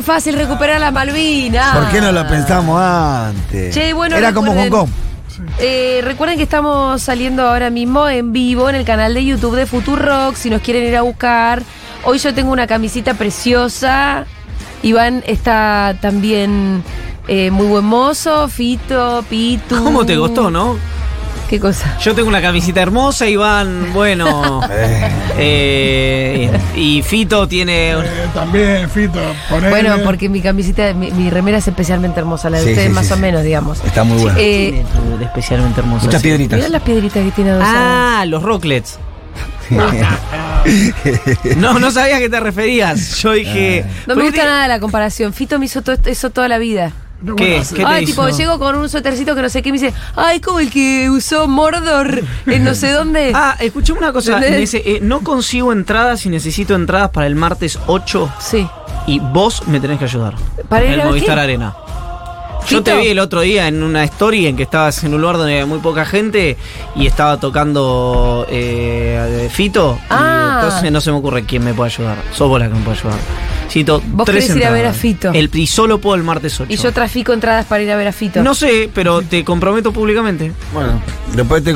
re fácil recuperar las Malvinas. ¿Por qué no lo pensamos antes? Che, bueno, Era como Hong Kong. Eh, recuerden que estamos saliendo ahora mismo en vivo en el canal de YouTube de Futurock. Si nos quieren ir a buscar. Hoy yo tengo una camisita preciosa. Iván está también eh, muy buen mozo. Fito, Pitu. ¿Cómo te costó, no? ¿Qué cosa? Yo tengo una camisita hermosa, Iván, bueno. eh, y Fito tiene. Eh, también, Fito, ponele. Bueno, porque mi camisita, mi, mi remera es especialmente hermosa, la de Sí, ustedes sí, más sí, o sí. menos, digamos. Está muy bueno. Eh, tiene tu- de especialmente hermosa. Muchas piedritas. Mirá las piedritas que tiene. Ah, los rocklets. No, no sabía a qué te referías. Yo dije. No me gusta te- nada la comparación. Fito me hizo todo eso toda la vida. No, ¿Qué? bueno, ¿Qué te Ay, hizo? tipo, llego con un suétercito que no sé qué y me dice, ay, como el que usó Mordor en no sé dónde. Ah, escuchame una cosa. Me dice, eh, no consigo entradas y necesito entradas para el martes 8 Sí. y vos me tenés que ayudar. ¿Para ir en a el qué? Movistar Arena. Yo te vi el otro día en una story en que estabas en un lugar donde había muy poca gente y estaba tocando eh, Fito. y Ah. entonces no se me ocurre quién me puede ayudar. Sos vos la que me puede ayudar. Cito, Vos tres querés ir a ver a Fito. El, y solo puedo el martes 8. Y yo trafico entradas para ir a ver a Fito. No sé, pero te comprometo públicamente. Bueno, después te,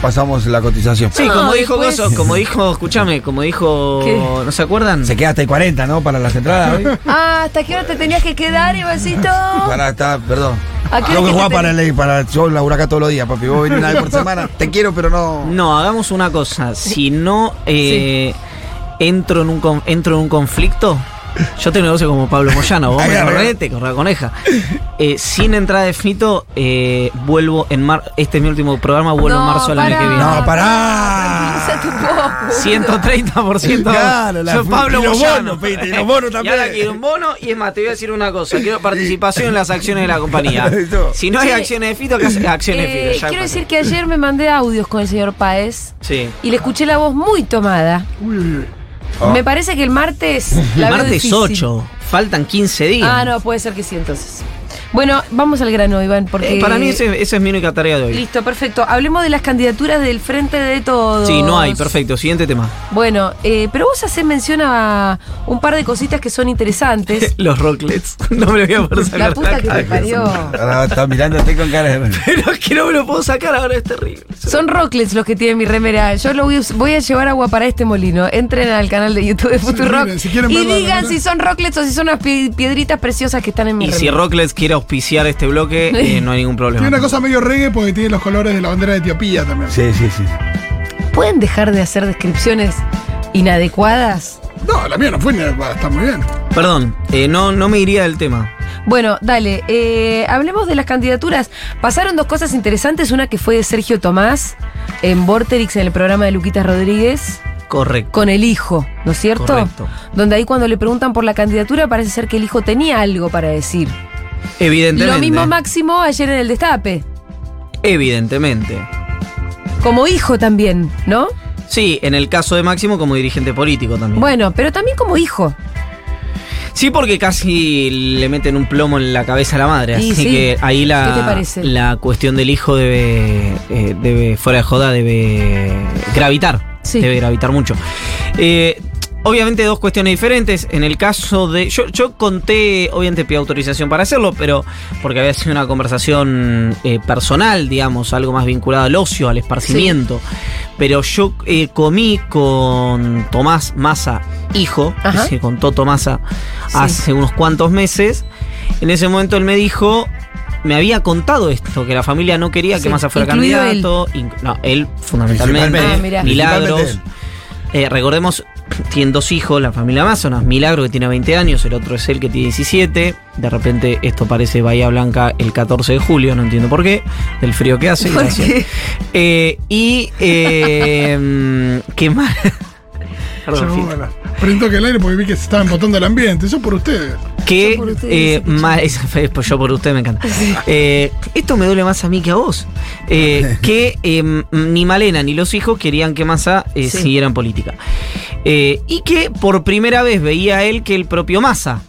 pasamos la cotización. Sí, No, como dijo después- Gozo, como dijo, escúchame, como dijo, ¿Qué? ¿no se acuerdan? Se queda hasta el 40, ¿no? Para las entradas hoy. Ah, ¿hasta qué hora te tenías que quedar, Ivancito? Para estar, perdón. ¿A qué hora Tengo que jugar te para el para yo laburo acá todos los días, papi. Vos venís una vez por semana. Te quiero, pero no. No, hagamos una cosa. Si no eh, entro, en un entro en un conflicto, yo te negocio como Pablo Moyano. Vos me corrés, te coneja. Eh, sin entrada de Fito, eh, vuelvo en mar. Este es mi último programa, vuelvo en marzo del año que viene. No, pará. Poco. 130%. Claro, la Soy fu- Pablo y los Moyano. bonos, y los bonos Y ahora también. quiero un bono y es más, te voy a decir una cosa. Quiero participación en las acciones de la compañía. Si no hay Sí. acciones de Fito, ¿qué hace? Acciones de Eh, Fito. ya quiero decir que ayer me mandé audios con el señor Paez Sí. y le escuché la voz muy tomada. Uy. Oh. Me parece que el martes. La martes difícil. 8. Faltan 15 días. Ah, no, puede ser que sí, entonces. Bueno, vamos al grano, Iván, porque. Eh, para mí ese- esa es mi única tarea de hoy. Listo, perfecto. Hablemos de las candidaturas del Frente de Todos. Sí, no hay, perfecto. Siguiente tema. Bueno, eh, pero vos hacés mención a un par de cositas que son interesantes. Los rocklets. No me lo voy a poder sacar. La puta que te parió. Ahora está mirándote con cara de. Pero es que no me lo puedo sacar ahora, es terrible. Son rocklets los que tiene mi remera. Yo lo voy, a- voy a llevar agua para este molino. Entren al canal de YouTube de Futurock miren, si quieren y digan si son rocklets o si son unas pi- piedritas preciosas que están en mi Y si remera. Rocklets quiere auspiciar este bloque, eh, no hay ningún problema. Tiene una cosa medio reggae porque tiene los colores de la bandera de Etiopía también. Sí, sí, sí. ¿Pueden dejar de hacer descripciones inadecuadas? No, la mía no fue, ni- está muy bien. Perdón, eh, no, no me iría del tema. Bueno, dale, eh, hablemos de las candidaturas. Pasaron dos cosas interesantes, una que fue de Sergio Tomás en Vorterix en el programa de Luquitas Rodríguez Correcto. con el hijo, ¿no es cierto? Correcto. Donde ahí cuando le preguntan por la candidatura parece ser que el hijo tenía algo para decir. Evidentemente. Lo mismo Máximo ayer en el Destape, Evidentemente. como hijo también, ¿no? Sí, en el caso de Máximo como dirigente político también. Bueno, pero también como hijo. Sí, porque casi le meten un plomo en la cabeza a la madre. Y así sí. que ahí la, la cuestión del hijo debe, eh, debe, fuera de joda, debe gravitar. Sí. Debe gravitar mucho. Eh, obviamente dos cuestiones diferentes. En el caso de... Yo, yo conté, obviamente pedí autorización para hacerlo, pero porque había sido una conversación eh, personal, digamos, algo más vinculado al ocio, al esparcimiento. Pero yo eh, comí con Tomás Massa, hijo, Ajá. es decir, con Toto Massa, Sí. hace unos cuantos meses. En ese momento él me dijo, me había contado esto, que la familia no quería Sí, que Massa fuera incluido candidato. Inc- No, él fundamentalmente. Ah. Milagros. Eh, recordemos, tienen dos hijos, la familia Massa, una Milagro que tiene 20 años, el otro es él que tiene 17. De repente esto parece Bahía Blanca el 14 de julio, no entiendo por qué, del frío que hace. ¿Por gracias. qué? Eh, y, eh, ¿qué más? Perdón, Yo, Prendí un toque al aire porque vi que se estaban botando el ambiente. Eso por ustedes. que Yo por ustedes, eh, dice más, esa fue- pues yo por usted me encanta. Eh, esto me duele más a mí que a vos. Eh, que eh, m- ni Malena ni los hijos querían que Massa eh, Sí. siguiera en política. Eh, y que por primera vez veía él que el propio Massa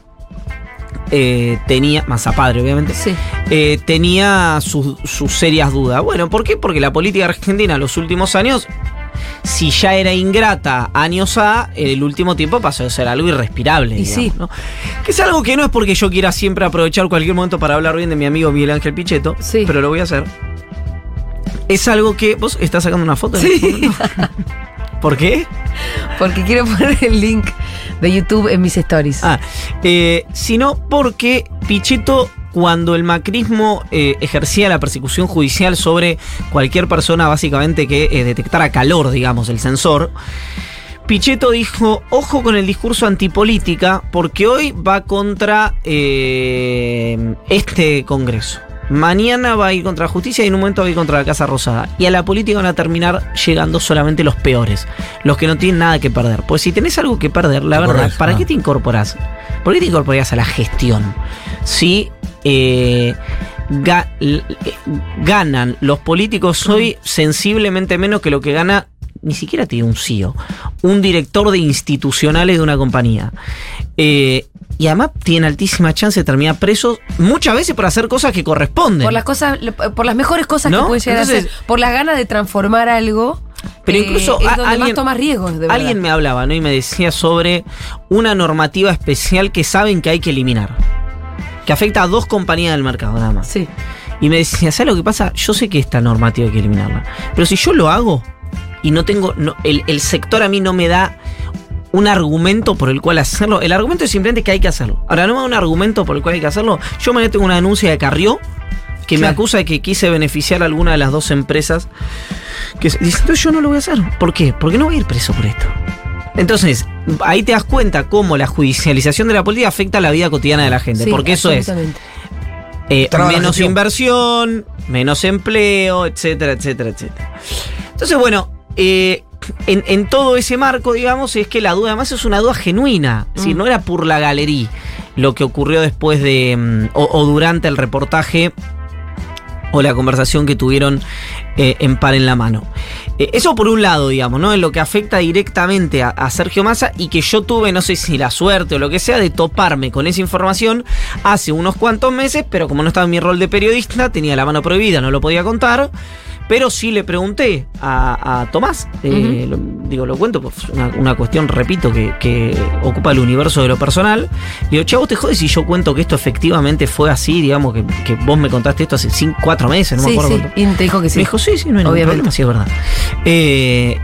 eh, tenía, Massa padre obviamente, Sí. eh, tenía sus, sus serias dudas. Bueno, ¿por qué? Porque la política argentina en los últimos años si ya era ingrata años A, el último tiempo pasó a ser algo irrespirable. Y digamos, sí. ¿no? Que es algo que no es porque yo quiera siempre aprovechar cualquier momento para hablar bien de mi amigo Miguel Ángel Pichetto, Sí. pero lo voy a hacer. Es algo que. ¿Vos estás sacando una foto? Sí. ¿Por qué? Porque quiero poner el link de YouTube en mis stories. Ah, eh, sino porque Pichetto, cuando el macrismo eh, ejercía la persecución judicial sobre cualquier persona, básicamente que eh, detectara calor, digamos, el sensor. Pichetto dijo, ojo con el discurso antipolítica, porque hoy va contra eh, este Congreso. Mañana va a ir contra la justicia y en un momento va a ir contra la Casa Rosada. Y a la política van a terminar llegando solamente los peores, los que no tienen nada que perder. Pues si tenés algo que perder, la verdad. ¿para Ah. qué te incorporás? ¿Por qué te incorporás a la gestión? Si eh, ga- eh, ganan los políticos hoy sensiblemente menos que lo que gana ni siquiera tiene un CEO, un director de institucionales de una compañía. Eh, y además tiene altísima chance de terminar presos muchas veces por hacer cosas que corresponden. Por las cosas, por las mejores cosas ¿No? que pueden llegar Entonces- a hacer. Por las ganas de transformar algo. Pero eh, incluso es donde más alguien- tomas riesgos, de. Alguien me hablaba, ¿no? Y me decía sobre una normativa especial que saben que hay que eliminar. Que afecta a dos compañías del mercado, nada más. Sí. Y me decía, ¿sabes lo que pasa? Yo sé que esta normativa hay que eliminarla. Pero si yo lo hago y no tengo. no- el, el sector a mí no me da un argumento por el cual hacerlo. El argumento es simplemente que hay que hacerlo. Ahora, no me da un argumento por el cual hay que hacerlo. Yo mañana tengo una denuncia de Carrió que me acusa de que quise beneficiar a alguna de las dos empresas. Que dice, entonces yo no lo voy a hacer. ¿Por qué? Porque no voy a ir preso por esto. Entonces, ahí te das cuenta cómo la judicialización de la política afecta a la vida cotidiana de la gente. Sí, porque eso es eh, menos inversión, menos empleo, etcétera, etcétera, etcétera. Entonces, bueno, eh, en, en todo ese marco, digamos, es que la duda además es una duda genuina. Es decir, Mm. no era por la galería lo que ocurrió después de. mm, o, o durante el reportaje o la conversación que tuvieron eh, en par en la mano. Eh, eso por un lado, digamos, ¿no? En lo que afecta directamente a, a Sergio Massa y que yo tuve, no sé si la suerte o lo que sea, de toparme con esa información hace unos cuantos meses, pero como no estaba en mi rol de periodista, tenía la mano prohibida, no lo podía contar. Pero sí le pregunté a, a Tomás, eh, lo- digo, lo cuento, pues una, una cuestión, repito, que, que ocupa el universo de lo personal. Le digo, chavo, te jodes si yo cuento que esto efectivamente fue así, digamos, que, que vos me contaste esto hace cinco, cuatro meses, no me sí, acuerdo sí. cuánto. Y te dijo que sí. Me dijo, sí, sí, no hay ningún problema, sí es verdad. Eh,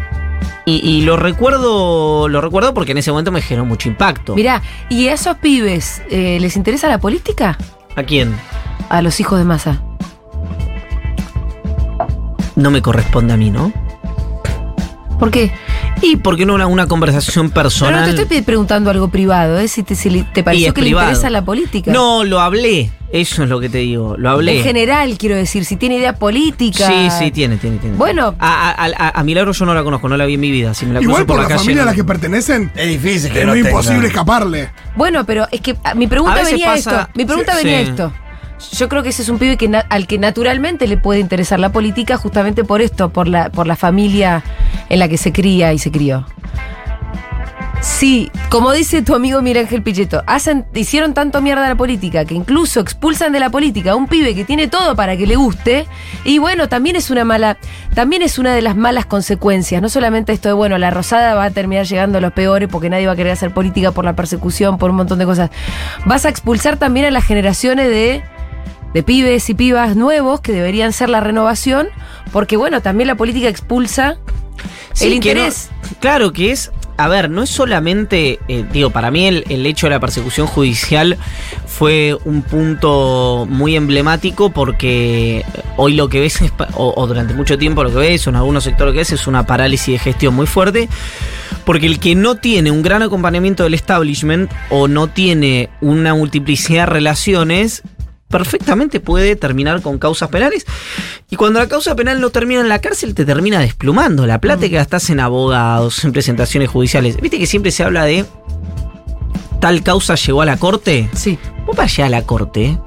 y, y lo recuerdo, lo recuerdo porque en ese momento me generó mucho impacto. Mirá, ¿y a esos pibes eh, les interesa la política? ¿A quién? A los hijos de masa. No me corresponde a mí, ¿no? ¿Por qué? Y porque no una, una conversación Pero personal. no te estoy preguntando algo privado, ¿eh? Si te, si pareció es que privado. le interesa la política. No, lo hablé. Eso es lo que te digo. Lo hablé. En general, quiero decir, si tiene idea política. Sí, sí, tiene, tiene, tiene. Bueno. A, a, a- a Milagro yo no la conozco, no la vi en mi vida. Si me la Igual por la, calle, familia a la que pertenecen, Es difícil que es no muy tenga. imposible escaparle. Bueno, pero es que ah, mi pregunta venía pasa- esto. Mi pregunta Sí, venía sí. esto. Yo creo que ese es un pibe al que naturalmente le puede interesar la política justamente por esto, por la, por la familia en la que se cría y se crió. Sí, como dice tu amigo Miguel Ángel Pichetto, hacen, hicieron tanto mierda a la política que incluso expulsan de la política a un pibe que tiene todo para que le guste. Y bueno, también es una mala, también es una de las malas consecuencias. No solamente esto de, bueno, la rosada va a terminar llegando a los peores porque nadie va a querer hacer política por la persecución, por un montón de cosas. Vas a expulsar también a las generaciones de, de pibes y pibas nuevos que deberían ser la renovación, porque bueno, también la política expulsa Sí, el interés. no- claro que es. A ver, no es solamente. eh, digo, para mí el, el hecho de la persecución judicial fue un punto muy emblemático porque hoy lo que ves, es o, o durante mucho tiempo lo que ves, o en algunos sectores lo que ves, es una parálisis de gestión muy fuerte. Porque el que no tiene un gran acompañamiento del establishment o no tiene una multiplicidad de relaciones, perfectamente puede terminar con causas penales. Y cuando la causa penal no termina en la cárcel, te termina desplumando. La plata que gastas en abogados, en presentaciones judiciales. Viste que siempre se habla de tal causa llegó a la corte. Sí. Vos para llegar a la corte,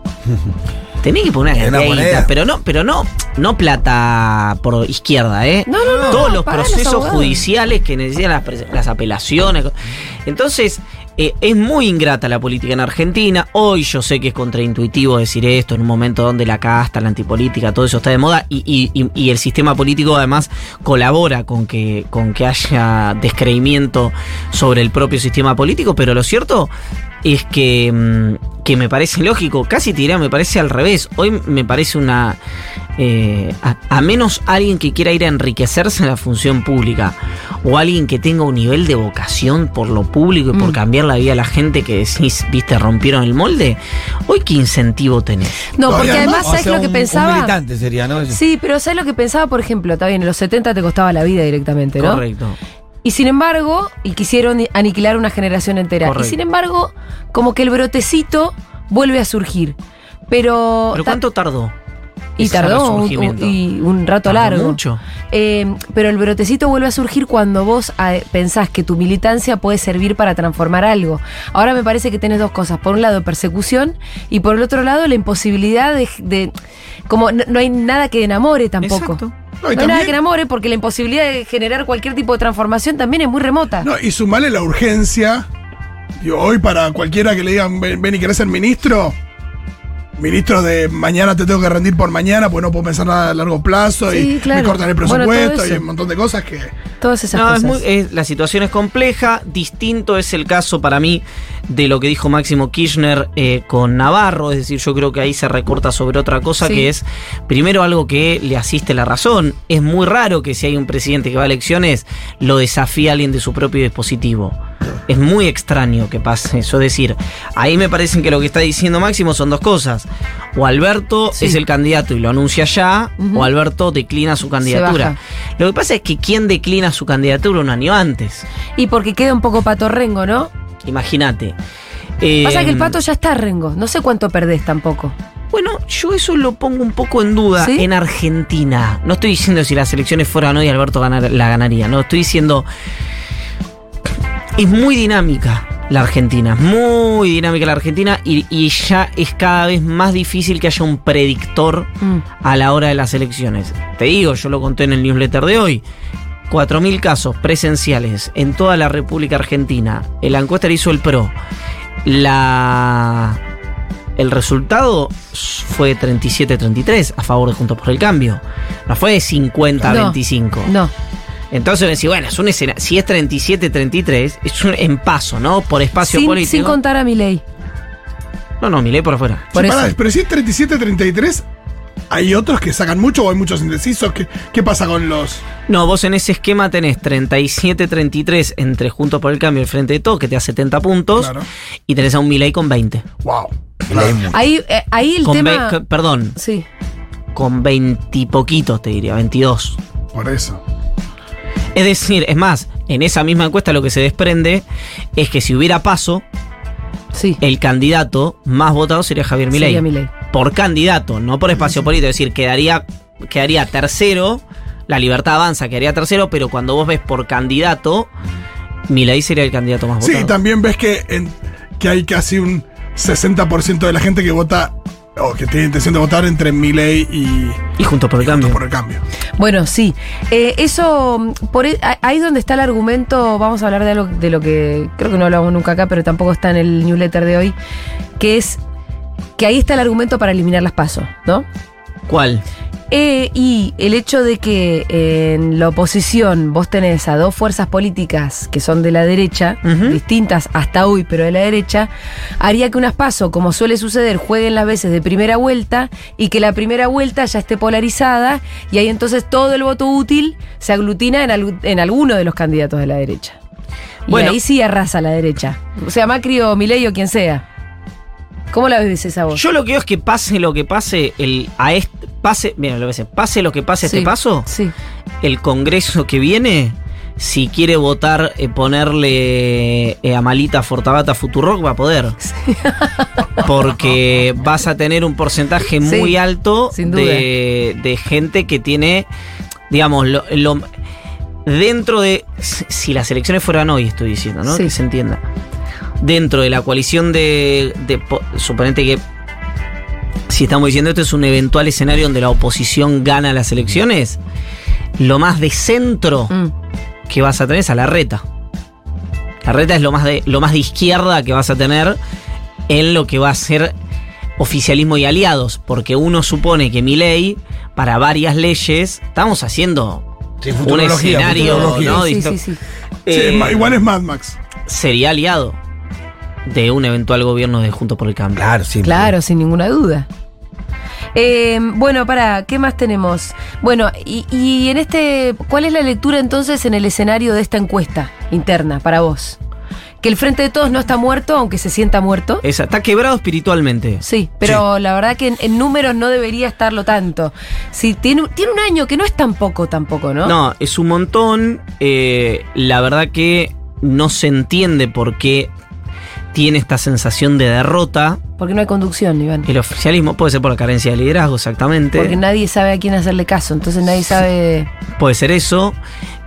tenés que poner una moneda. pero no, pero no, no plata por izquierda, ¿eh? No, no, no, Todos no, los procesos judiciales que necesitan las apelaciones. Entonces, eh, es muy ingrata la política en Argentina. Hoy yo sé que es contraintuitivo decir esto en un momento donde la casta, la antipolítica, todo eso está de moda y, y- el sistema político además colabora con que, con que haya descreimiento sobre el propio sistema político, pero lo cierto es que, mm, que me parece lógico, casi te diría, me parece al revés. Hoy me parece una... eh, a, a menos alguien que quiera ir a enriquecerse en la función pública o alguien que tenga un nivel de vocación por lo público y por Mm. cambiar la vida de la gente que decís, viste, rompieron el molde, hoy qué incentivo tenés. No, porque además, O ¿sabes sea, lo que un- pensaba? Un militante sería, ¿no? Sí, pero ¿sabes lo que pensaba? Por ejemplo, está bien, en los 70 te costaba la vida directamente, ¿no? Correcto. Y sin embargo, y quisieron aniquilar una generación entera. Correcto. Y sin embargo, como que el brotecito vuelve a surgir. Pero. ¿Pero cuánto tardó? Y tardó un, y un rato Tardó largo. mucho. Eh, pero el brotecito vuelve a surgir cuando vos eh, pensás que tu militancia puede servir para transformar algo. Ahora me parece que tenés dos cosas. Por un lado, persecución y por el otro lado, la imposibilidad de. de- como no, no hay nada que enamore tampoco. Exacto. No, hay nada que enamore porque la imposibilidad de generar cualquier tipo de transformación también es muy remota. No, y sumarle la urgencia. Digo, hoy para cualquiera que le digan, ven, ven y querés ser ministro, ministro de mañana te tengo que rendir por mañana, pues no puedo pensar nada a largo plazo Sí, y claro. me cortan el Bueno, presupuesto y un montón de cosas que. Todas esas No, cosas. es muy- es- la situación es compleja. Distinto es el caso para mí de lo que dijo Máximo Kirchner eh, con Navarro. Es decir, yo creo que ahí se recorta sobre otra cosa Sí. que es, primero, algo que le asiste la razón. Es muy raro que si hay un presidente que va a elecciones, lo desafíe a alguien de su propio dispositivo. Es muy extraño que pase eso. Es decir, ahí me parece que lo que está diciendo Máximo son dos cosas. O Alberto Sí. es el candidato y lo anuncia ya, o Alberto declina su candidatura. Lo que pasa es que quién declina su candidatura un año antes. Y porque queda un poco pato rengo, ¿no? Imagínate. Eh, Pasa que el pato ya está rengo. No sé cuánto perdés tampoco. Bueno, yo eso lo pongo un poco en duda ¿Sí? en Argentina. No estoy diciendo si las elecciones fueran hoy Alberto ganar- la ganaría. No, estoy diciendo. Es muy dinámica la Argentina. Muy dinámica la Argentina. Y, y ya es cada vez más difícil que haya un predictor Mm. a la hora de las elecciones. Te digo, yo lo conté en el newsletter de hoy. 4.000 casos presenciales en toda la República Argentina. La encuesta la hizo el PRO. La... El resultado fue 37-33 a favor de Juntos por el Cambio. No fue de 50-25. No. Entonces bueno, es un escena. Si es 37-33, es un en paso, ¿no? Por espacio Sin, político. sin contar a mi ley. No, no, mi ley por afuera. Por Sí, eso. pará, pero si es 37-33, hay otros que sacan mucho o hay muchos indecisos. ¿Qué, qué pasa con los.? No, vos en ese esquema tenés 37-33 entre Juntos por el Cambio y el Frente de Todos, que te da 70 puntos, Claro. y tenés a un Milei con 20. ¡Wow! Ahí, eh, ahí el Con tema. ve- perdón, Sí. con 20 y poquitos te diría, 22. Por eso. Es decir, es más, en esa misma encuesta lo que se desprende es que si hubiera paso, Sí. el candidato más votado sería Javier Milei. Sería Milei. Por candidato, no por espacio político. Es decir, quedaría, quedaría tercero, la libertad avanza, quedaría tercero, pero cuando vos ves por candidato, Milei sería el candidato más Sí, votado. y también ves que, en- que hay casi un 60% de la gente que vota o que tiene intención de votar entre Milei y, y Juntos por el Juntos Cambio. por el cambio. Bueno, sí. Eh, eso, por e- ahí donde está el argumento, vamos a hablar de algo de lo que creo que no hablamos nunca acá, pero tampoco está en el newsletter de hoy, que es que ahí está el argumento para eliminar las pasos, ¿no? ¿Cuál? Eh, y el hecho de que eh, en la oposición vos tenés a dos fuerzas políticas que son de la derecha, distintas hasta hoy, pero de la derecha, haría que unas pasos, como suele suceder, jueguen las veces de primera vuelta y que la primera vuelta ya esté polarizada y ahí entonces todo el voto útil se aglutina en, algu- en alguno de los candidatos de la derecha. Y Bueno. ahí sí arrasa la derecha. O sea, Macri o Milei o quien sea. ¿Cómo la ves esa voz? Yo lo que veo es que pase lo que pase, el, a este, pase, mira, lo que pase lo que pase Sí, este paso, Sí. el Congreso que viene, si quiere votar, eh, ponerle eh, a Malita Fortabata Futurock, va a poder. Porque vas a tener un porcentaje Sí, muy alto de, de gente que tiene, digamos, lo, lo- dentro de. Si las elecciones fueran hoy, estoy diciendo, ¿no? Sí. Que se entienda. Dentro de la coalición de. de po- suponete que si estamos diciendo esto es un eventual escenario donde la oposición gana las elecciones, lo más de centro Mm. que vas a tener es a la reta. La reta es lo más de, lo más de izquierda que vas a tener en lo que va a ser oficialismo y aliados, porque uno supone que mi ley, para varias leyes, estamos haciendo Sí, un escenario. ¿no? Sí, sí, Eh, igual es Mad Max. sería aliado de un eventual gobierno de Juntos por el Cambio. Claro, sí. Claro, sin ninguna duda. Eh, bueno, para, ¿qué más tenemos? Bueno, y, y en este, ¿cuál es la lectura entonces en el escenario de esta encuesta interna para vos? Que el Frente de Todos no está muerto, aunque se sienta muerto. Esa, está quebrado espiritualmente. Sí, pero la verdad que en, en números no debería estarlo tanto. Sí, tiene, tiene un año que no es tan poco tampoco, ¿no? No, es un montón. eh, la verdad que no se entiende por qué tiene esta sensación de derrota. Porque no hay conducción, Iván. El oficialismo puede ser por la carencia de liderazgo, exactamente. Porque nadie sabe a quién hacerle caso, entonces nadie sabe... Puede ser eso.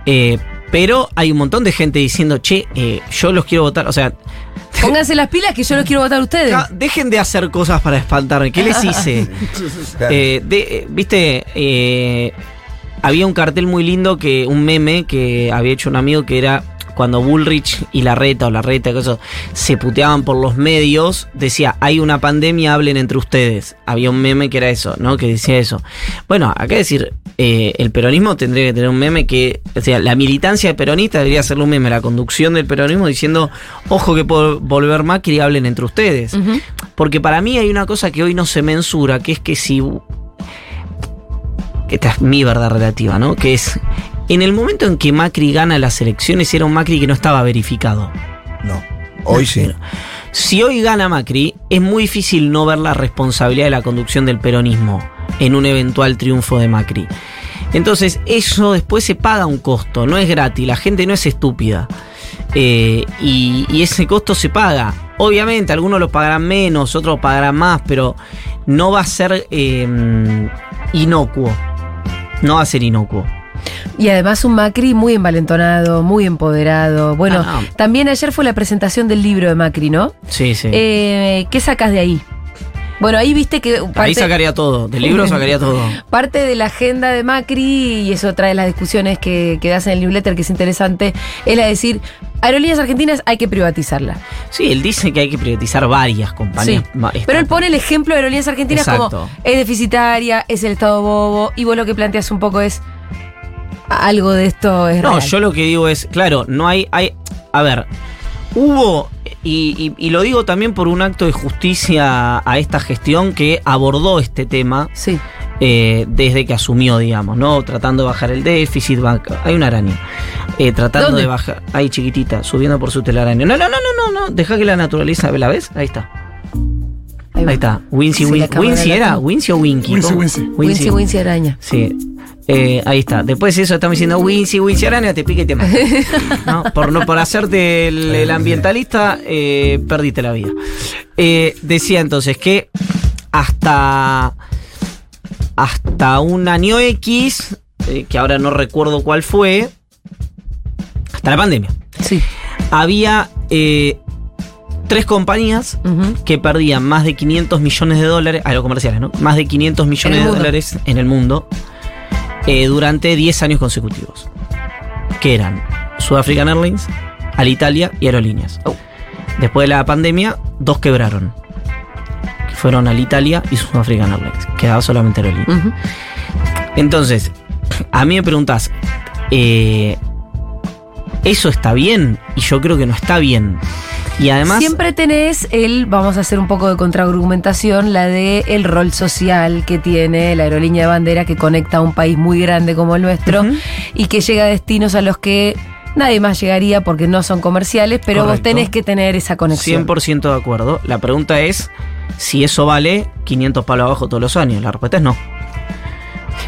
eh, pero hay un montón de gente diciendo, che, eh, yo los quiero votar. O sea, Pónganse las pilas que yo los quiero votar a ustedes. dejen de hacer cosas para espantarme. ¿Qué les hice? Eh, de- eh, Viste, eh, había un cartel muy lindo que, un meme que había hecho un amigo que era cuando Bullrich y Larreta o Larreta eso, se puteaban por los medios, decía, hay una pandemia, hablen entre ustedes. Había un meme que era eso, ¿no? Que decía eso. Bueno, acá decir, eh, el peronismo tendría que tener un meme que, o sea, la militancia peronista debería hacerle un meme, la conducción del peronismo diciendo, ojo que puede volver Macri y hablen entre ustedes. Porque para mí hay una cosa que hoy no se mensura, que es que si. Esta es mi verdad relativa, ¿no? Que es. En el momento en que Macri gana las elecciones, era un Macri que no estaba verificado. No. Hoy sí. Si hoy gana Macri, es muy difícil no ver la responsabilidad de la conducción del peronismo en un eventual triunfo de Macri. Entonces, eso después se paga un costo, no es gratis, la gente no es estúpida. Eh, y, y ese costo se paga. Obviamente, algunos lo pagarán menos, otros pagarán más, pero no va a ser eh, inocuo. No va a ser inocuo. Y además un Macri muy envalentonado, muy empoderado. Bueno, Ah, no. también ayer fue la presentación del libro de Macri, ¿no? Sí, sí. Eh, ¿Qué sacas de ahí? Bueno, ahí viste que Ahí sacaría todo. Del libro sacaría todo. parte de la agenda de Macri, y eso trae las discusiones que, que das en el newsletter, que es interesante, es la de decir, aerolíneas argentinas hay que privatizarla. Sí, él dice que hay que privatizar varias compañías. Sí. Pero él pone el ejemplo de aerolíneas argentinas Exacto. como es deficitaria, es el Estado bobo, y vos lo que planteas un poco es algo de esto es No, real. yo lo que digo es, claro, no hay, hay, a ver, hubo, y, y- y lo digo también por un acto de justicia a esta gestión que abordó este tema Sí. eh, desde que asumió, digamos, ¿no? Tratando de bajar el déficit, hay una araña, Eh, tratando ¿Dónde? de bajar, ahí chiquitita, subiendo por su telaraña. No, no, no, no, no, no, deja que la naturaleza, ¿la ves? Ahí está. Ahí está. Wincy, Wincy. ¿Wincy era? ¿Wincy o Winky? Wincy. Wincy, Wincy Araña. Sí. Eh, ahí está. Después de eso estamos diciendo Wincy, Wincy Arana, te pique y te mata. ¿No? Por, no, por hacerte el, el ambientalista, eh, perdiste la vida. Eh, decía entonces que hasta, hasta un año X, eh, que ahora no recuerdo cuál fue, hasta la pandemia, Sí. había tres compañías que perdían más de 500 millones de dólares, a los comerciales, ¿no? Más de 500 millones de dólares en el mundo eh, durante 10 años consecutivos. Que eran Sudafrican Airlines, Alitalia y Aerolíneas. Oh. Después de la pandemia, dos quebraron. Que fueron Alitalia y Sudafrican Airlines. Quedaba solamente Aerolíneas. Entonces, a mí me preguntas, eh, ¿eso está bien? Y yo creo que no está bien. Y además... Siempre tenés el, vamos a hacer un poco de contraargumentación, la de el rol social que tiene la aerolínea de bandera que conecta a un país muy grande como el nuestro y que llega a destinos a los que nadie más llegaría porque no son comerciales, pero vos tenés que tener esa conexión. 100% de acuerdo. La pregunta es si eso vale 500 palos abajo todos los años. La respuesta es no.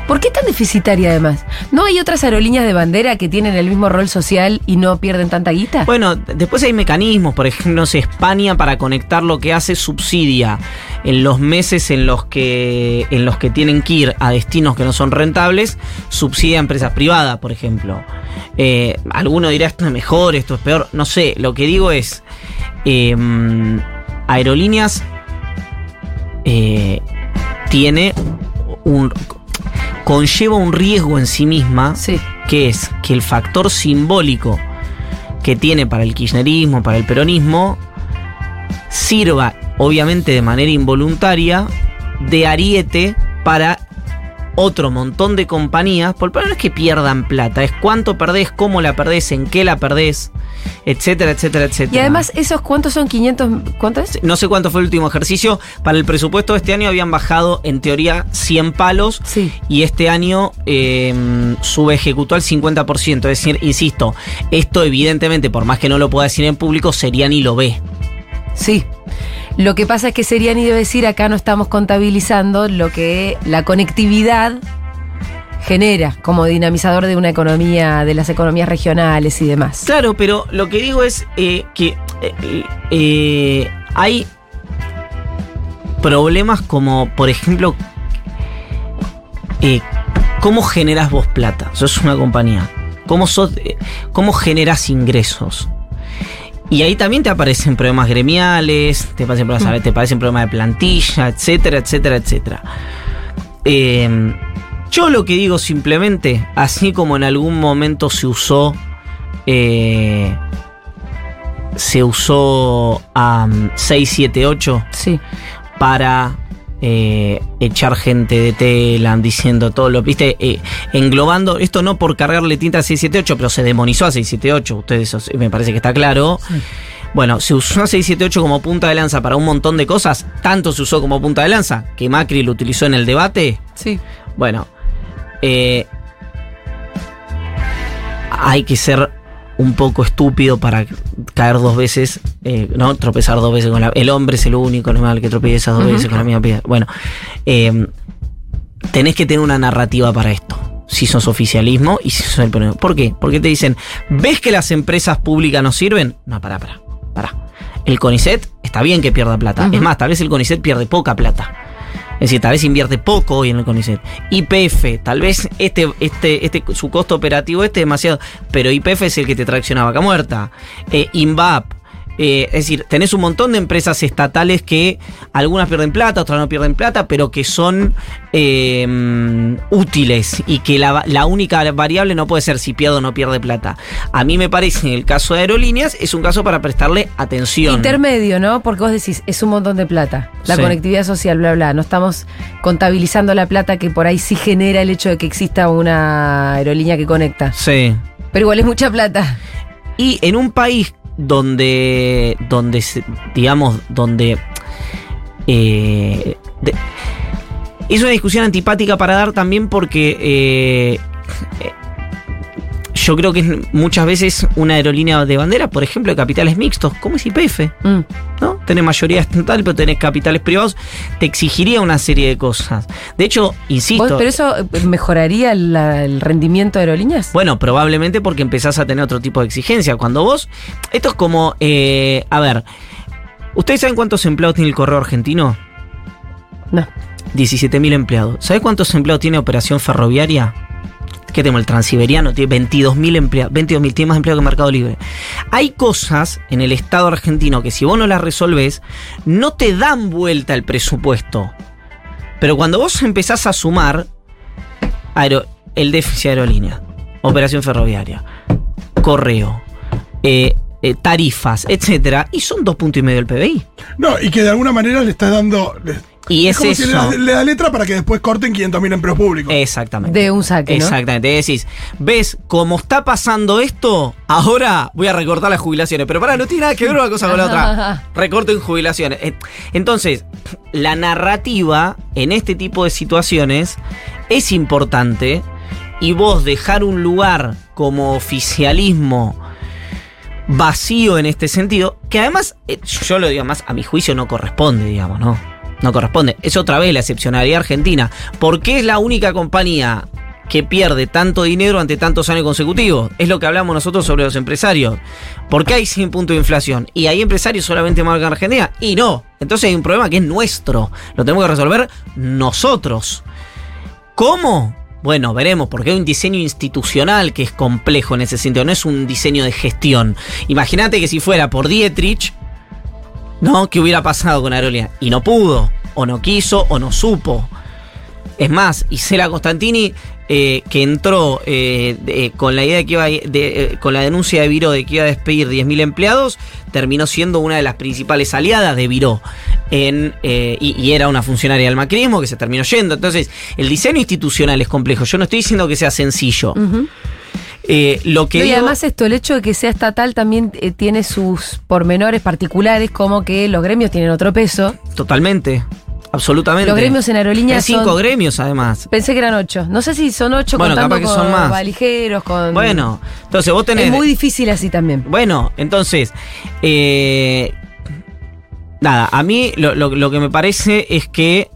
¿Por qué tan deficitaria además? ¿No hay otras aerolíneas de bandera que tienen el mismo rol social y no pierden tanta guita? Bueno, después hay mecanismos, por ejemplo, sé, España para conectar lo que hace subsidia en los meses en los que en los que tienen que ir a destinos que no son rentables, subsidia a empresas privadas, por ejemplo. Eh, alguno dirá esto es mejor, esto es peor, no sé. Lo que digo es eh, aerolíneas eh, tiene un. Conlleva un riesgo en sí misma, Sí. que es que el factor simbólico que tiene para el kirchnerismo, para el peronismo, sirva, obviamente de manera involuntaria, de ariete para otro montón de compañías. Por no es que pierdan plata, es cuánto perdés, cómo la perdés, en qué la perdés, etcétera, etcétera, etcétera. Y además, ¿esos cuántos son 500? ¿Cuánto es? No sé cuánto fue el último ejercicio. Para el presupuesto de este año habían bajado, en teoría, 100 palos. Sí. Y este año eh, subejecutó al 50%. Es decir, insisto, esto evidentemente, por más que no lo pueda decir en público, sería ni lo ve. Sí. Lo que pasa es que serían ido decir, acá no estamos contabilizando lo que la conectividad genera como dinamizador de una economía, de las economías regionales y demás. Claro, pero lo que digo es eh, que eh, eh, hay problemas como, por ejemplo, ¿cómo generas vos plata? Sos una compañía. ¿Cómo, sos, ¿Cómo generas ingresos? Y ahí también te aparecen problemas gremiales, te aparecen problemas, te aparecen problemas de plantilla, etcétera, etcétera, etcétera. Eh, yo lo que digo simplemente, así como en algún momento se usó eh, se usó a 678 Sí. para eh, echar gente de Telam diciendo todo lo, viste, Eh, englobando esto no por cargarle tinta a 678, pero se demonizó a 678, ustedes me parece que está claro. Bueno, se usó a 678 como punta de lanza para un montón de cosas, tanto se usó como punta de lanza que Macri lo utilizó en el debate. Sí. Bueno, eh, hay que ser un poco estúpido para caer dos veces, eh, ¿no? Tropezar dos veces con la... El hombre es el único animal que tropieza dos veces con la misma piedra. Bueno, eh, tenés que tener una narrativa para esto. Si sos oficialismo y si sos el peronismo. ¿Por qué? Porque te dicen, ¿ves que las empresas públicas no sirven? No, pará, pará, pará. El CONICET está bien que pierda plata. Es más, tal vez el CONICET pierde poca plata. Es decir, tal vez invierte poco hoy en el CONICET. IPF, tal vez este, este, este, su costo operativo este es demasiado. Pero IPF es el que te tracciona vaca muerta. Eh, INVAP. Eh, es decir, tenés un montón de empresas estatales que algunas pierden plata, otras no pierden plata, pero que son eh, mm, útiles y que la, la única variable no puede ser si pierde o no pierde plata. A mí me parece, en el caso de aerolíneas, es un caso para prestarle atención. Intermedio, ¿no? Porque vos decís, es un montón de plata. La Sí. conectividad social, bla, bla. No estamos contabilizando la plata que por ahí sí genera el hecho de que exista una aerolínea que conecta. Sí. Pero igual es mucha plata. Y en un país donde, donde digamos, donde... eh, es una discusión antipática para dar también porque eh, yo creo que es muchas veces una aerolínea de bandera, por ejemplo, de capitales mixtos, como es IPF, Mm. ¿no? Tenés mayoría estatal, pero tenés capitales privados, te exigiría una serie de cosas. De hecho, insisto... ¿Vos- ¿Pero eso eh, mejoraría la- el rendimiento de aerolíneas? Bueno, probablemente porque empezás a tener otro tipo de exigencia. Cuando vos. Esto es como. eh, a ver. ¿Ustedes saben cuántos empleados tiene el correo argentino? No. 17.000 empleados. ¿Sabes cuántos empleados tiene Operación Ferroviaria? ¿Qué tenemos? El Transiberiano tiene 22.000 empleados. 22.000, tiene más empleados que Mercado Libre. Hay cosas en el Estado argentino que si vos no las resolvés, no te dan vuelta el presupuesto. Pero cuando vos empezás a sumar aero- el déficit de aerolínea, operación ferroviaria, correo, eh, eh, tarifas, etcétera, y son dos puntos y medio del PBI. No, y que de alguna manera le estás dando. Y es, como si le, eso. da letra para que después corten 500.000 empleos públicos. Exactamente. De un saque, ¿no? Exactamente. Decís, ves, como está pasando esto, ahora voy a recortar las jubilaciones. Pero pará, no tiene nada que ver una cosa con la otra. Recorto en jubilaciones. Eh, Entonces, la narrativa en este tipo de situaciones es importante. Y vos dejar un lugar como oficialismo vacío en este sentido, que además, eh, yo lo digo más, a mi juicio no corresponde, digamos, ¿no? No corresponde. Es otra vez la excepcionalidad argentina. ¿Por qué es la única compañía que pierde tanto dinero ante tantos años consecutivos? Es lo que hablamos nosotros sobre los empresarios. ¿Por qué hay 100 puntos de inflación? ¿Y hay empresarios solamente marcan Argentina? Y no. Entonces hay un problema que es nuestro. Lo tenemos que resolver nosotros. ¿Cómo? Bueno, veremos, porque hay un diseño institucional que es complejo en ese sentido, no es un diseño de gestión. Imagínate que si fuera por Dietrich, ¿no? ¿Qué hubiera pasado con Aerolínea? Y no pudo, o no quiso, o no supo. Es más, Isela Constantini, eh, que entró eh, de- con la idea de que iba a- de, eh, con la denuncia de Viró de que iba a despedir 10.000 empleados, terminó siendo una de las principales aliadas de Viró. En, eh, y, era una funcionaria del macrismo que se terminó yendo. Entonces, el diseño institucional es complejo. Yo no estoy diciendo que sea sencillo. Eh, lo que No, y además esto, el hecho de que sea estatal también eh, tiene sus pormenores particulares, como que los gremios tienen otro peso. Totalmente. Absolutamente. Los gremios en aerolíneas Hay cinco son- gremios, además. Pensé que eran ocho. No sé si son ocho Bueno, contando capaz que con son más. valijeros, con... Bueno, entonces vos tenés. Es muy difícil así también. Bueno, entonces. eh, nada, a mí lo, lo- lo que me parece es que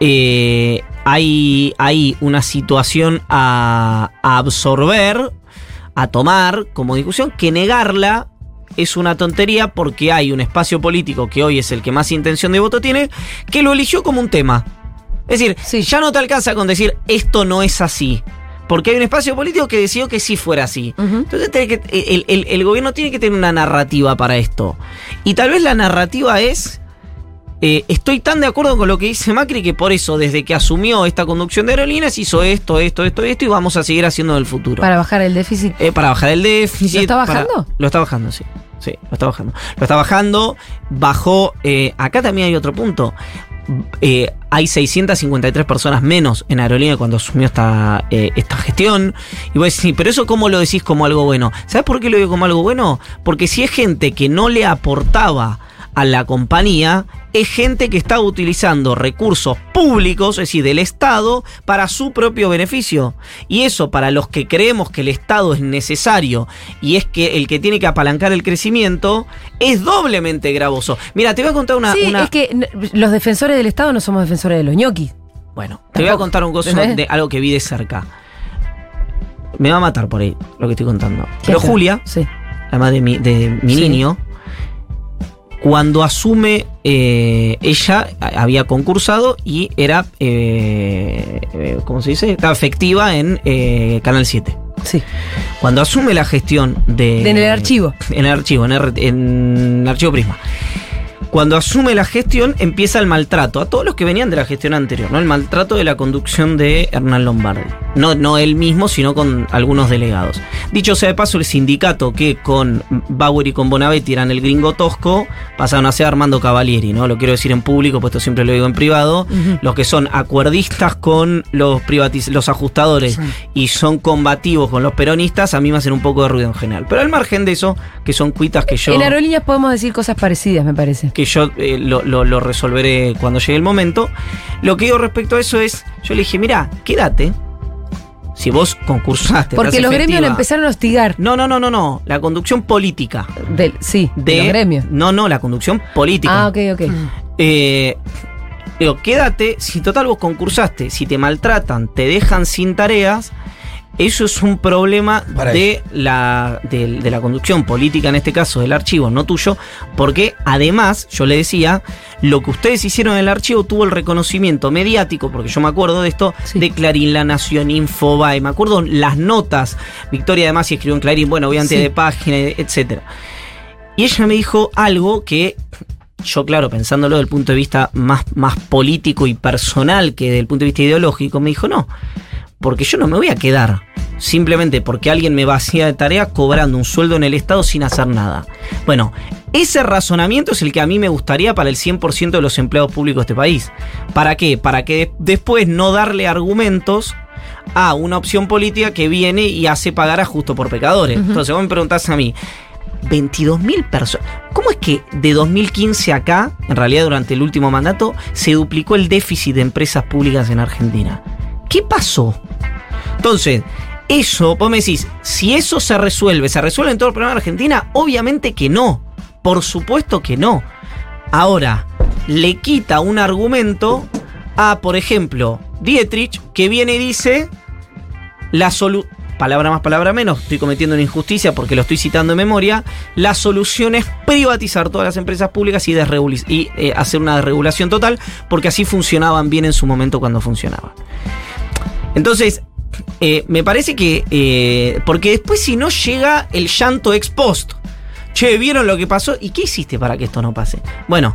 eh, hay, hay una situación a, a absorber, a tomar como discusión, que negarla es una tontería porque hay un espacio político que hoy es el que más intención de voto tiene, que lo eligió como un tema. Es decir, Sí. ya no te alcanza con decir esto no es así. Porque hay un espacio político que decidió que sí fuera así. Entonces el- el gobierno tiene que tener una narrativa para esto. Y tal vez la narrativa es. Eh, estoy tan de acuerdo con lo que dice Macri que por eso, desde que asumió esta conducción de aerolíneas, hizo esto, esto, esto, esto, y vamos a seguir haciendo en el futuro. Para bajar el déficit. Eh, para bajar el déficit. ¿Lo está para- bajando? lo está bajando, sí. Sí, lo está bajando. Lo está bajando. Bajó. eh, acá también hay otro punto. Eh, hay 653 personas menos en aerolínea cuando asumió esta, eh, esta gestión. Y vos decís, pero eso cómo lo decís como algo bueno. ¿Sabes por qué lo digo como algo bueno? Porque si es gente que no le aportaba a la compañía, es gente que está utilizando recursos públicos, es decir, del Estado, para su propio beneficio. Y eso para los que creemos que el Estado es necesario y es que el que tiene que apalancar el crecimiento, es doblemente gravoso. Mira, te voy a contar una... sí, una- es que los defensores del Estado no somos defensores de los ñoquis. Bueno, te voy a contar un gozo de algo que vi de cerca. Me va a matar por ahí lo que estoy contando. ¿Qué Pero? Julia, Sí. la madre de mi, de mi Sí. niño, cuando asume, eh, ella había concursado y era, eh, eh, ¿cómo se dice? Estaba efectiva en eh, Canal 7. Sí. Cuando asume la gestión de... De en el archivo. En el archivo, en, en Archivo Prisma. Cuando asume la gestión, empieza el maltrato a todos los que venían de la gestión anterior, ¿no? El maltrato de la conducción de Hernán Lombardi. No, no él mismo, sino con algunos delegados. Dicho sea de paso, el sindicato que con Bauer y con Bonavetti eran el gringo tosco, pasaron a ser Armando Cavalieri, ¿no? Lo quiero decir en público, puesto siempre lo digo en privado. Los que son acuerdistas con los privatiz los ajustadores y son combativos con los peronistas, a mí me hacen un poco de ruido en general. Pero al margen de eso, que son cuitas que yo En aerolíneas podemos decir cosas parecidas, me parece. que yo eh, lo, lo- lo resolveré cuando llegue el momento. Lo que digo respecto a eso es, yo le dije, mira, quédate. Si vos concursaste. Porque los gremios lo efectiva". empezaron a hostigar. No, no, no, no, no. La conducción política. Del, sí, de, De, los gremios. No, no, la conducción política. Ah, ok, ok. Eh, digo, quédate, si total vos concursaste, si te maltratan, te dejan sin tareas, eso es un problema de la, de, de la conducción política, en este caso del archivo, no tuyo, porque además, yo le decía, lo que ustedes hicieron en el archivo tuvo el reconocimiento mediático, porque yo me acuerdo de esto, Sí. de Clarín, La Nación, Infobae, me acuerdo las notas, Victoria además y escribió en Clarín, bueno, voy antes Sí. de página, etcétera. Y ella me dijo algo que yo, claro, pensándolo desde el punto de vista más, más político y personal que desde el punto de vista ideológico, me dijo, no, porque yo no me voy a quedar simplemente porque alguien me vacía de tarea cobrando un sueldo en el Estado sin hacer nada. Bueno, ese razonamiento es el que a mí me gustaría para el 100% de los empleados públicos de este país. ¿Para qué? Para que de- después no darle argumentos a una opción política que viene y hace pagar a justo por pecadores. Entonces vos me preguntás a mí, 22.000 personas. ¿Cómo es que de 2015 acá, en realidad durante el último mandato, se duplicó el déficit de empresas públicas en Argentina? ¿Qué pasó? Entonces, eso, vos me decís, si eso se resuelve, ¿se resuelve en todo el programa de Argentina? Obviamente que no. Por supuesto que no. Ahora, le quita un argumento a, por ejemplo, Dietrich, que viene y dice, la solución, palabra más, palabra menos, estoy cometiendo una injusticia porque lo estoy citando en memoria, la solución es privatizar todas las empresas públicas y eh, hacer una desregulación total, porque así funcionaban bien en su momento cuando funcionaban. Entonces, eh, me parece que, eh, porque después si no llega el llanto ex post, che, ¿vieron lo que pasó? ¿Y qué hiciste para que esto no pase? Bueno,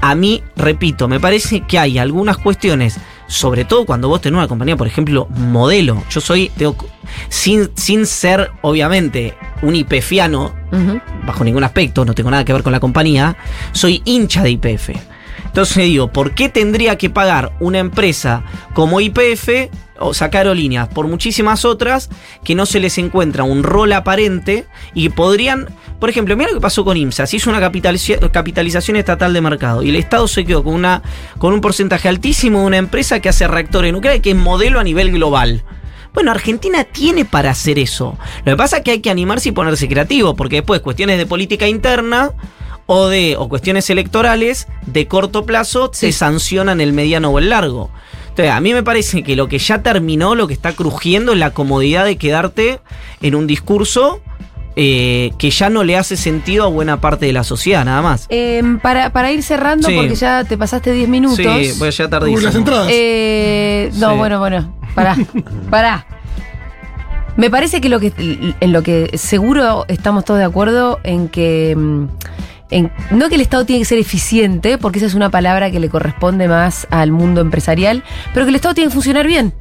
a mí, repito, me parece que hay algunas cuestiones sobre todo cuando vos tenés una compañía, por ejemplo, modelo. Yo soy, tengo- sin, sin ser, obviamente, un IPFiano, bajo ningún aspecto, no tengo nada que ver con la compañía, soy hincha de IPF. Entonces digo, ¿por qué tendría que pagar una empresa como IPF o sacar aerolíneas por muchísimas otras que no se les encuentra un rol aparente y podrían, por ejemplo, mira lo que pasó con IMSA, se hizo una capitaliza- capitalización estatal de mercado y el Estado se quedó con, una, con un porcentaje altísimo de una empresa que hace reactores nucleares que es modelo a nivel global. Bueno, Argentina tiene para hacer eso. Lo que pasa es que hay que animarse y ponerse creativo, porque después cuestiones de política interna o de o cuestiones electorales de corto plazo se sancionan el mediano o el largo. Entonces, a mí me parece que lo que ya terminó, lo que está crujiendo es la comodidad de quedarte en un discurso eh, que ya no le hace sentido a buena parte de la sociedad, nada más. Em, para, para ir cerrando, Sí. porque ya te pasaste 10 minutos. Sí, voy ya tardísimo. las entradas. Eh, no, Sí. bueno, bueno. Pará. Pará. Me parece que lo que en lo que seguro estamos todos de acuerdo en que mm, en- no que el Estado tiene que ser eficiente, porque esa es una palabra que le corresponde más al mundo empresarial, pero que el Estado tiene que funcionar bien.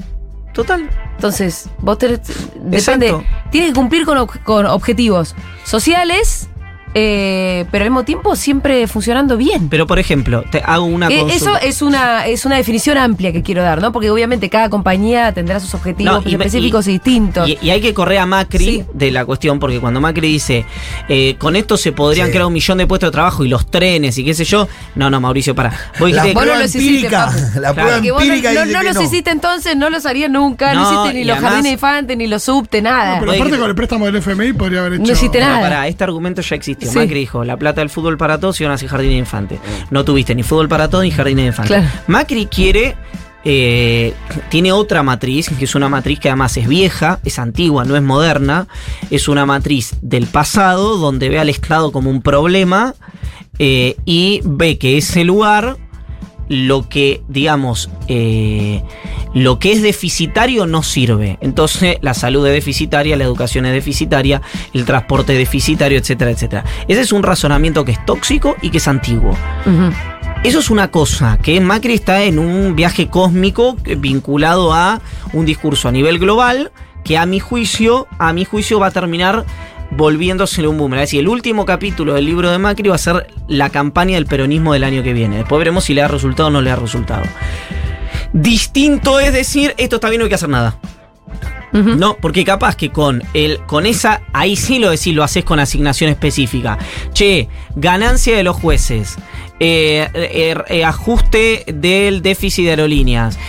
Total. Entonces, vos tenés, depende, tiene que cumplir con, con objetivos sociales, eh, pero al mismo tiempo siempre funcionando bien. Pero por ejemplo, te hago una Eh, eso es una, es una definición amplia que quiero dar, ¿no? Porque obviamente cada compañía tendrá sus objetivos No, y- específicos y, y- distintos. Y, y hay que correr a Macri Sí. de la cuestión, porque cuando Macri dice, eh, con esto se podrían Sí. crear un millón de puestos de trabajo y los trenes y qué sé yo. No, no, Mauricio, para. Vos La dijiste, prueba hiciste, empírica, la Claro. prueba que vos no, empírica no- no los no. hiciste entonces, no los harías nunca, no, No, hiciste ni los además- jardines infantes, ni los subte, nada. Pero aparte con el préstamo del FMI podría haber hecho. No hiciste Pero nada. pará, este argumento ya Sí. Macri dijo, la plata del fútbol para todos y van a hacer jardín de infante. No tuviste ni fútbol para todos ni jardín de infante. Claro. Macri quiere... eh, tiene otra matriz, que es una matriz que además es vieja, es antigua, no es moderna, es una matriz del pasado donde ve al Estado como un problema eh, y ve que ese lugar, lo que, digamos, eh, lo que es deficitario no sirve. Entonces la salud es deficitaria, la educación es deficitaria, el transporte es deficitario, etcétera, etcétera. Ese es un razonamiento que es tóxico y que es antiguo. Eso es una cosa, que Macri está en un viaje cósmico vinculado a un discurso a nivel global que a mi juicio, a mi juicio va a terminar volviéndose un boomerang. Es decir, el último capítulo del libro de Macri va a ser la campaña del peronismo del año que viene. Después veremos si le da resultado o no le da resultado. Distinto es decir, esto está bien, no hay que hacer nada. No, porque capaz que con el, con esa, ahí sí lo decís, lo haces con asignación específica. Che, ganancia de los jueces, eh, eh, eh, ajuste del déficit de aerolíneas,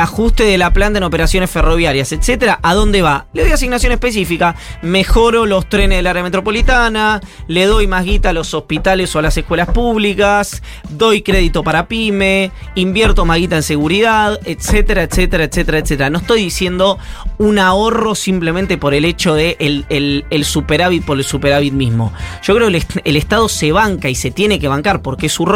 ajuste de la planta en operaciones ferroviarias, etcétera. ¿A dónde va? Le doy asignación específica, mejoro los trenes del área metropolitana, le doy más guita a los hospitales o a las escuelas públicas, doy crédito para pyme, invierto más guita en seguridad, etcétera, etcétera, etcétera, etcétera. No estoy diciendo un ahorro simplemente por el hecho de el, el- superávit por el superávit mismo. Yo creo que el Estado se banca y se tiene que bancar porque es su rol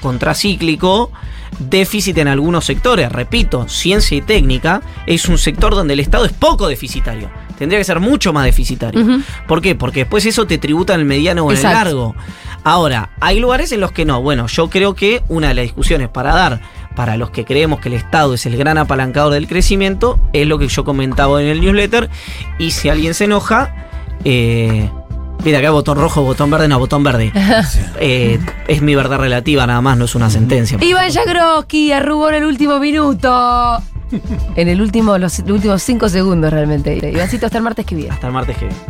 contracíclico. Déficit en algunos sectores, repito, ciencia y técnica es un sector donde el Estado es poco deficitario. Tendría que ser mucho más deficitario. ¿Por qué? Porque después eso te tributa en el mediano o en el largo. Ahora, hay lugares en los que no. Bueno, yo creo que una de las discusiones para dar para los que creemos que el Estado es el gran apalancador del crecimiento es lo que yo comentaba en el newsletter. Y si alguien se enoja, eh, mira acá botón rojo, botón verde, no, botón verde. Eh, es mi verdad relativa, nada más, no es una sentencia. Iván Jagroski arrugó en el último minuto. En el último, los últimos cinco segundos realmente. Ivancito, hasta el martes que viene. Hasta el martes que viene.